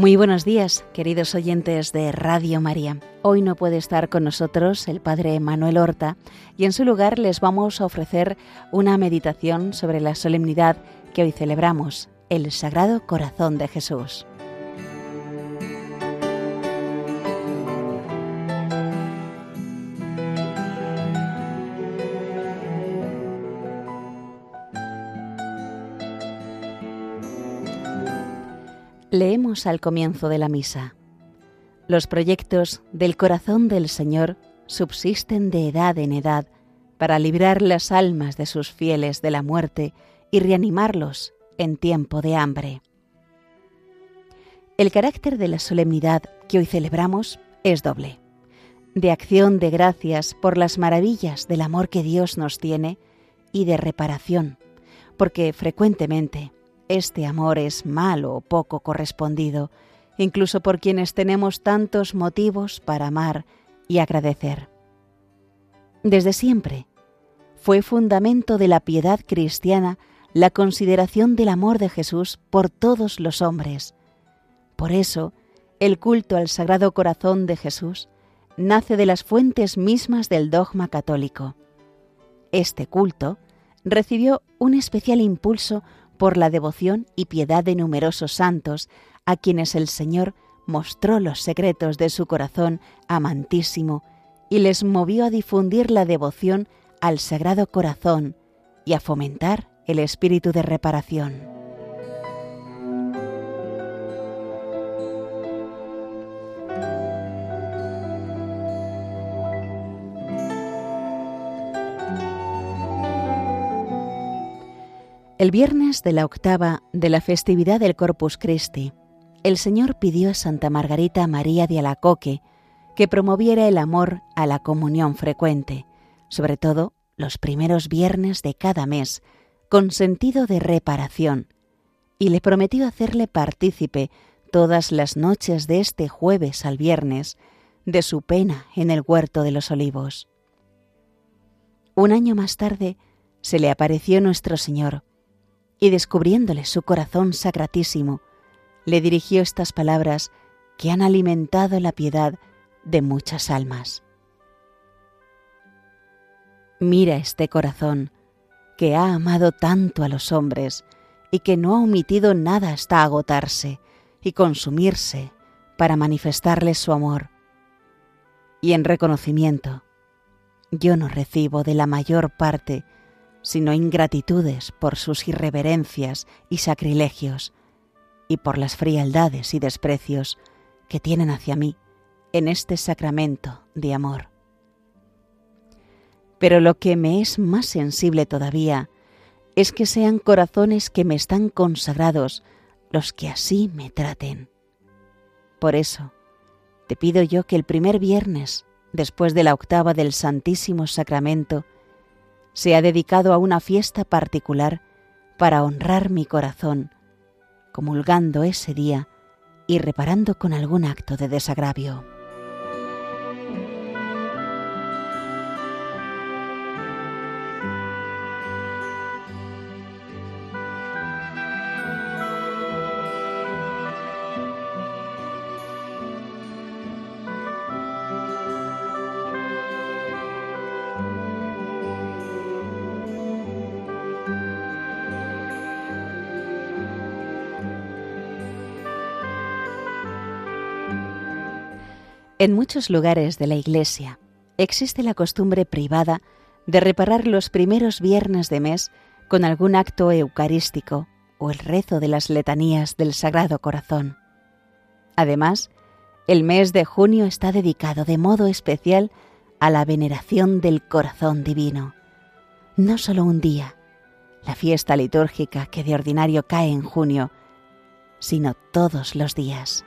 Muy buenos días, queridos oyentes de Radio María. Hoy no puede estar con nosotros el Padre Manuel Horta y en su lugar les vamos a ofrecer una meditación sobre la solemnidad que hoy celebramos, el Sagrado Corazón de Jesús. Al comienzo de la misa. Los proyectos del corazón del Señor subsisten de edad en edad para librar las almas de sus fieles de la muerte y reanimarlos en tiempo de hambre. El carácter de la solemnidad que hoy celebramos es doble. De acción de gracias por las maravillas del amor que Dios nos tiene y de reparación, porque frecuentemente este amor es malo o poco correspondido, incluso por quienes tenemos tantos motivos para amar y agradecer. Desde siempre fue fundamento de la piedad cristiana la consideración del amor de Jesús por todos los hombres. Por eso, el culto al Sagrado Corazón de Jesús nace de las fuentes mismas del dogma católico. Este culto recibió un especial impulso por la devoción y piedad de numerosos santos, a quienes el Señor mostró los secretos de su corazón amantísimo y les movió a difundir la devoción al Sagrado Corazón y a fomentar el espíritu de reparación. El viernes de la octava de la festividad del Corpus Christi, el Señor pidió a Santa Margarita María de Alacoque que promoviera el amor a la comunión frecuente, sobre todo los primeros viernes de cada mes, con sentido de reparación, y le prometió hacerle partícipe todas las noches de este jueves al viernes de su pena en el huerto de los olivos. Un año más tarde se le apareció nuestro Señor, y descubriéndole su corazón sacratísimo, le dirigió estas palabras que han alimentado la piedad de muchas almas. Mira este corazón, que ha amado tanto a los hombres y que no ha omitido nada hasta agotarse y consumirse para manifestarles su amor. Y en reconocimiento, yo no recibo de la mayor parte sino ingratitudes por sus irreverencias y sacrilegios, y por las frialdades y desprecios que tienen hacia mí en este sacramento de amor. Pero lo que me es más sensible todavía es que sean corazones que me están consagrados los que así me traten. Por eso, te pido yo que el primer viernes, después de la octava del Santísimo Sacramento, se ha dedicado a una fiesta particular para honrar mi corazón, comulgando ese día y reparando con algún acto de desagravio. En muchos lugares de la Iglesia existe la costumbre privada de reparar los primeros viernes de mes con algún acto eucarístico o el rezo de las letanías del Sagrado Corazón. Además, el mes de junio está dedicado de modo especial a la veneración del corazón divino. No solo un día, la fiesta litúrgica que de ordinario cae en junio, sino todos los días.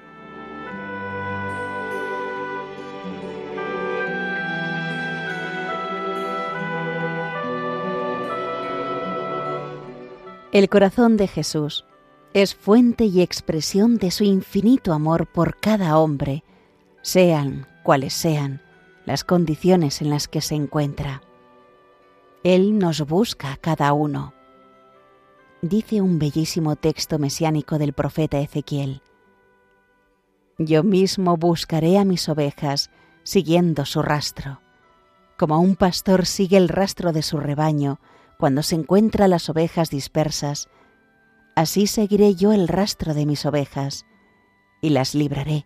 El corazón de Jesús es fuente y expresión de su infinito amor por cada hombre, sean cuales sean las condiciones en las que se encuentra. Él nos busca a cada uno. Dice un bellísimo texto mesiánico del profeta Ezequiel. Yo mismo buscaré a mis ovejas, siguiendo su rastro. Como un pastor sigue el rastro de su rebaño cuando se encuentra las ovejas dispersas, así seguiré yo el rastro de mis ovejas, y las libraré,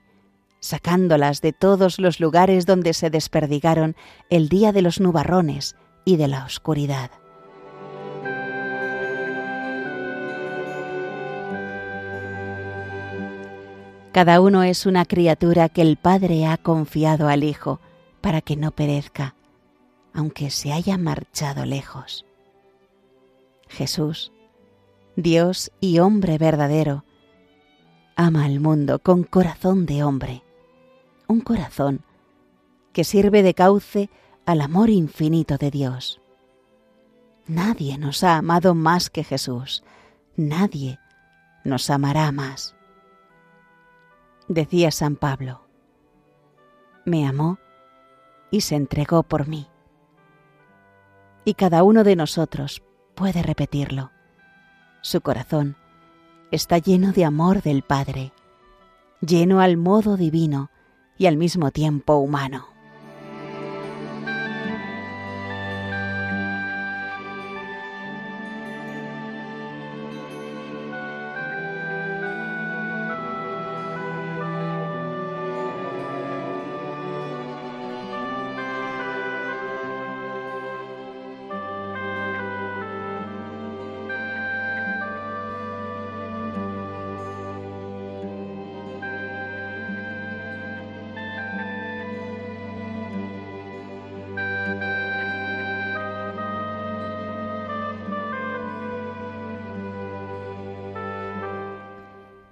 sacándolas de todos los lugares donde se desperdigaron el día de los nubarrones y de la oscuridad. Cada uno es una criatura que el Padre ha confiado al Hijo para que no perezca, aunque se haya marchado lejos. Jesús, Dios y hombre verdadero, ama al mundo con corazón de hombre, un corazón que sirve de cauce al amor infinito de Dios. Nadie nos ha amado más que Jesús, nadie nos amará más decía San Pablo. Me amó y se entregó por mí. Y cada uno de nosotros puede repetirlo. Su corazón está lleno de amor del Padre, lleno al modo divino y al mismo tiempo humano.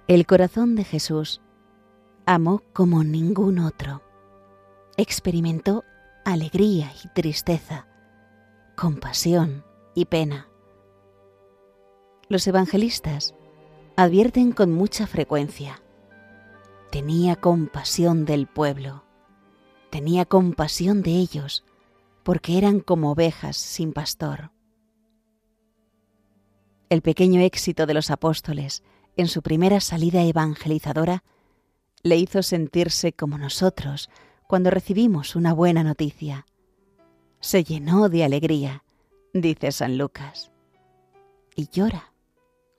El corazón de Jesús amó como ningún otro. Experimentó alegría y tristeza, compasión y pena. Los evangelistas advierten con mucha frecuencia. Tenía compasión del pueblo, tenía compasión de ellos, porque eran como ovejas sin pastor. El pequeño éxito de los apóstoles en su primera salida evangelizadora, le hizo sentirse como nosotros cuando recibimos una buena noticia. Se llenó de alegría, dice San Lucas, y llora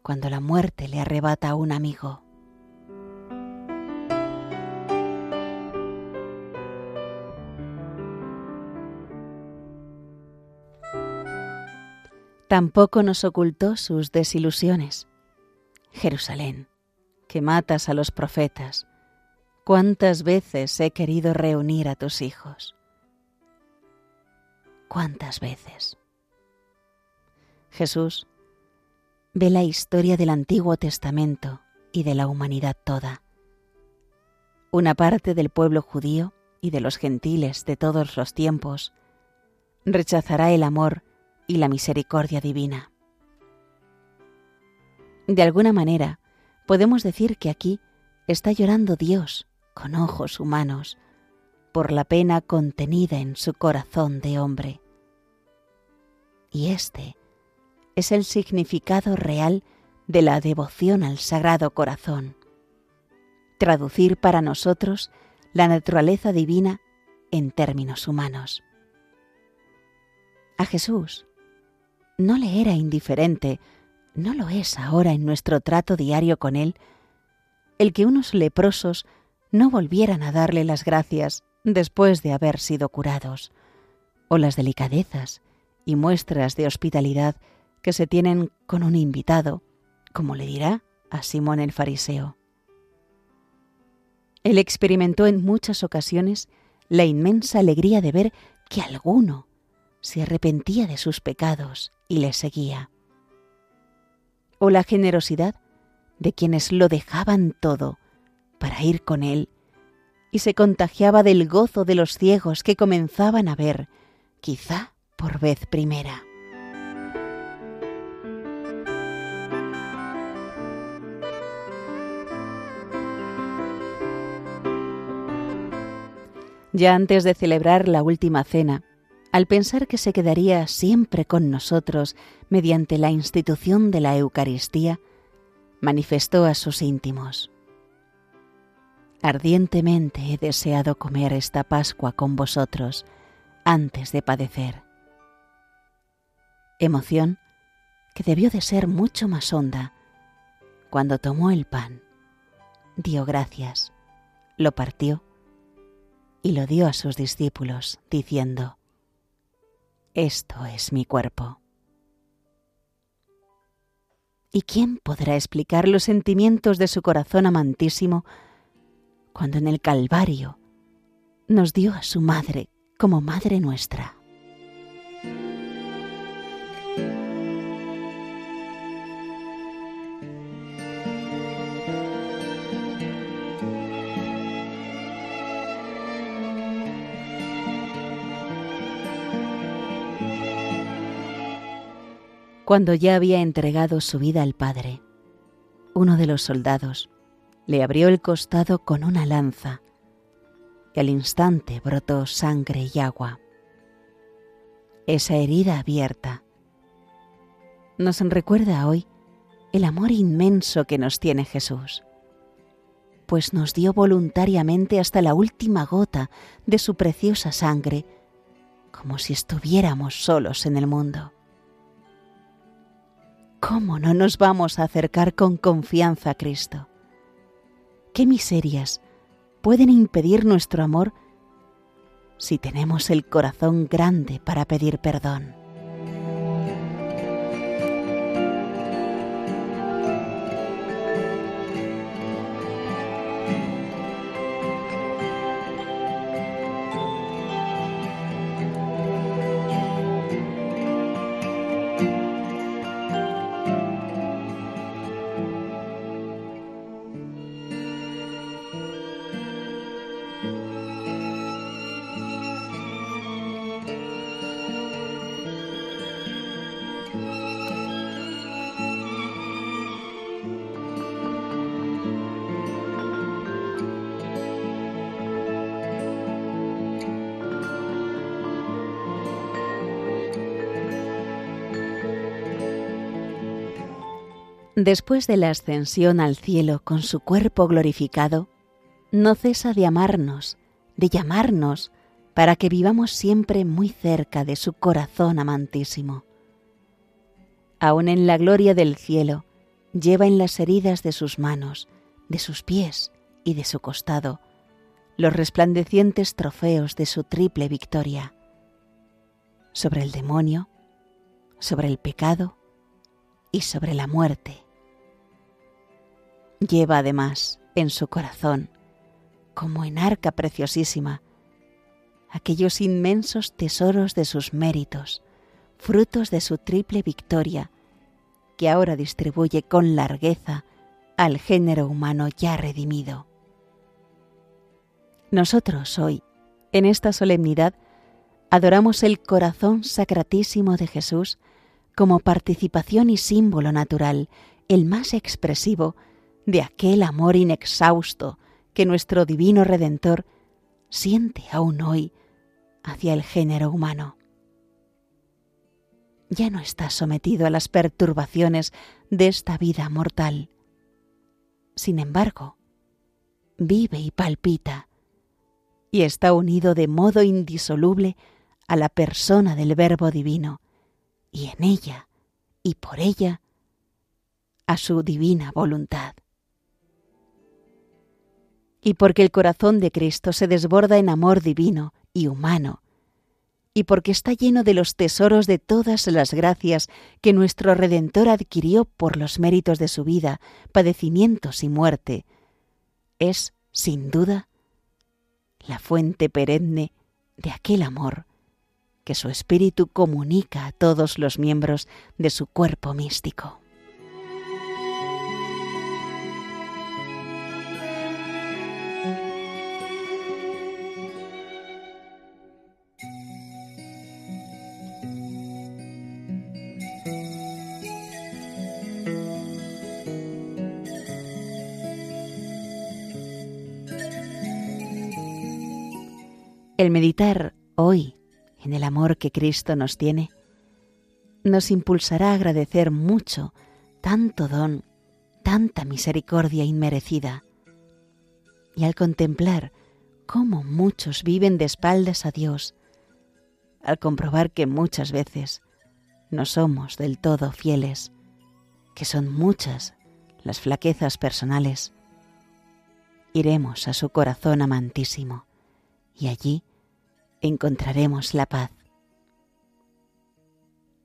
cuando la muerte le arrebata a un amigo. Tampoco nos ocultó sus desilusiones. Jerusalén, que matas a los profetas, cuántas veces he querido reunir a tus hijos. ¿Cuántas veces? Jesús ve la historia del Antiguo Testamento y de la humanidad toda. Una parte del pueblo judío y de los gentiles de todos los tiempos rechazará el amor y la misericordia divina. De alguna manera, podemos decir que aquí está llorando Dios con ojos humanos por la pena contenida en su corazón de hombre. Y este es el significado real de la devoción al Sagrado Corazón. Traducir para nosotros la naturaleza divina en términos humanos. A Jesús no le era indiferente ¿no lo es ahora en nuestro trato diario con Él? El que unos leprosos no volvieran a darle las gracias después de haber sido curados, o las delicadezas y muestras de hospitalidad que se tienen con un invitado, como le dirá a Simón el fariseo. Él experimentó en muchas ocasiones la inmensa alegría de ver que alguno se arrepentía de sus pecados y le seguía o la generosidad de quienes lo dejaban todo para ir con él y se contagiaba del gozo de los ciegos que comenzaban a ver, quizá por vez primera. Ya antes de celebrar la última cena, al pensar que se quedaría siempre con nosotros mediante la institución de la Eucaristía, manifestó a sus íntimos. Ardientemente he deseado comer esta Pascua con vosotros antes de padecer. Emoción que debió de ser mucho más honda cuando tomó el pan, dio gracias, lo partió y lo dio a sus discípulos, diciendo, Esto es mi cuerpo. ¿Y quién podrá explicar los sentimientos de su corazón amantísimo cuando en el Calvario nos dio a su madre como madre nuestra? Cuando ya había entregado su vida al Padre, uno de los soldados le abrió el costado con una lanza y al instante brotó sangre y agua. Esa herida abierta nos recuerda hoy el amor inmenso que nos tiene Jesús, pues nos dio voluntariamente hasta la última gota de su preciosa sangre, como si estuviéramos solos en el mundo. ¿Cómo no nos vamos a acercar con confianza a Cristo? ¿Qué miserias pueden impedir nuestro amor si tenemos el corazón grande para pedir perdón? Después de la ascensión al cielo con su cuerpo glorificado, no cesa de amarnos, de llamarnos, para que vivamos siempre muy cerca de su corazón amantísimo. Aún en la gloria del cielo, lleva en las heridas de sus manos, de sus pies y de su costado los resplandecientes trofeos de su triple victoria sobre el demonio, sobre el pecado y sobre la muerte. Lleva además en su corazón, como en arca preciosísima, aquellos inmensos tesoros de sus méritos, frutos de su triple victoria, que ahora distribuye con largueza al género humano ya redimido. Nosotros hoy, en esta solemnidad, adoramos el corazón sacratísimo de Jesús como participación y símbolo natural, el más expresivo de aquel amor inexhausto que nuestro divino Redentor siente aún hoy hacia el género humano. Ya no está sometido a las perturbaciones de esta vida mortal. Sin embargo, vive y palpita, y está unido de modo indisoluble a la persona del Verbo Divino, y en ella y por ella a su divina voluntad y porque el corazón de Cristo se desborda en amor divino y humano, y porque está lleno de los tesoros de todas las gracias que nuestro Redentor adquirió por los méritos de su vida, padecimientos y muerte, es, sin duda, la fuente perenne de aquel amor que su espíritu comunica a todos los miembros de su cuerpo místico. El meditar hoy en el amor que Cristo nos tiene nos impulsará a agradecer mucho tanto don, tanta misericordia inmerecida. Y al contemplar cómo muchos viven de espaldas a Dios, al comprobar que muchas veces no somos del todo fieles, que son muchas las flaquezas personales, iremos a su corazón amantísimo y allí encontraremos la paz.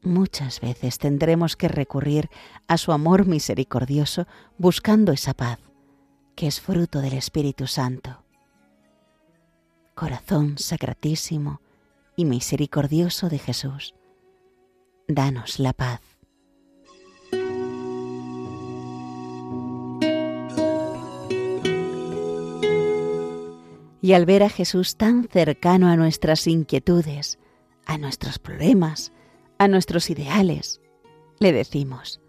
Muchas veces tendremos que recurrir a su amor misericordioso buscando esa paz, que es fruto del Espíritu Santo. Corazón sacratísimo y misericordioso de Jesús, danos la paz. Y al ver a Jesús tan cercano a nuestras inquietudes, a nuestros problemas, a nuestros ideales, le decimos,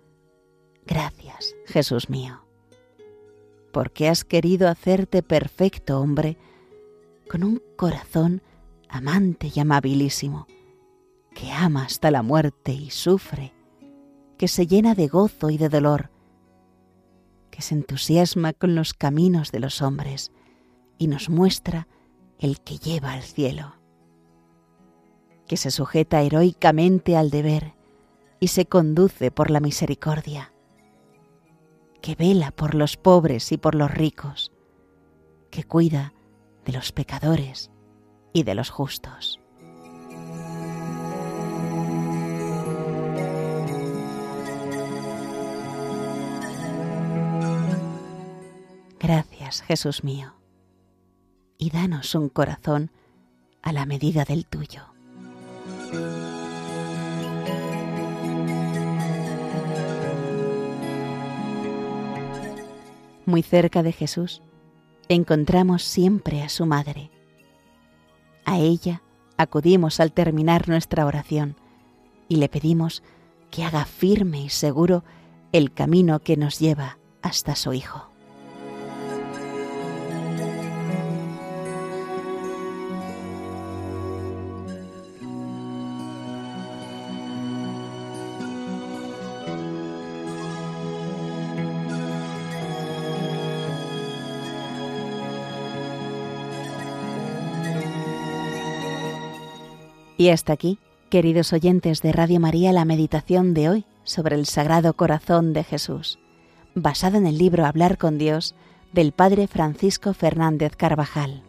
gracias, Jesús mío, porque has querido hacerte perfecto hombre con un corazón amante y amabilísimo, que ama hasta la muerte y sufre, que se llena de gozo y de dolor, que se entusiasma con los caminos de los hombres, y nos muestra el que lleva al cielo, que se sujeta heroicamente al deber y se conduce por la misericordia, que vela por los pobres y por los ricos, que cuida de los pecadores y de los justos. Gracias, Jesús mío y danos un corazón a la medida del tuyo. Muy cerca de Jesús encontramos siempre a su madre. A ella acudimos al terminar nuestra oración y le pedimos que haga firme y seguro el camino que nos lleva hasta su Hijo. Y hasta aquí, queridos oyentes de Radio María, la meditación de hoy sobre el Sagrado Corazón de Jesús, basada en el libro Hablar con Dios del Padre Francisco Fernández Carvajal.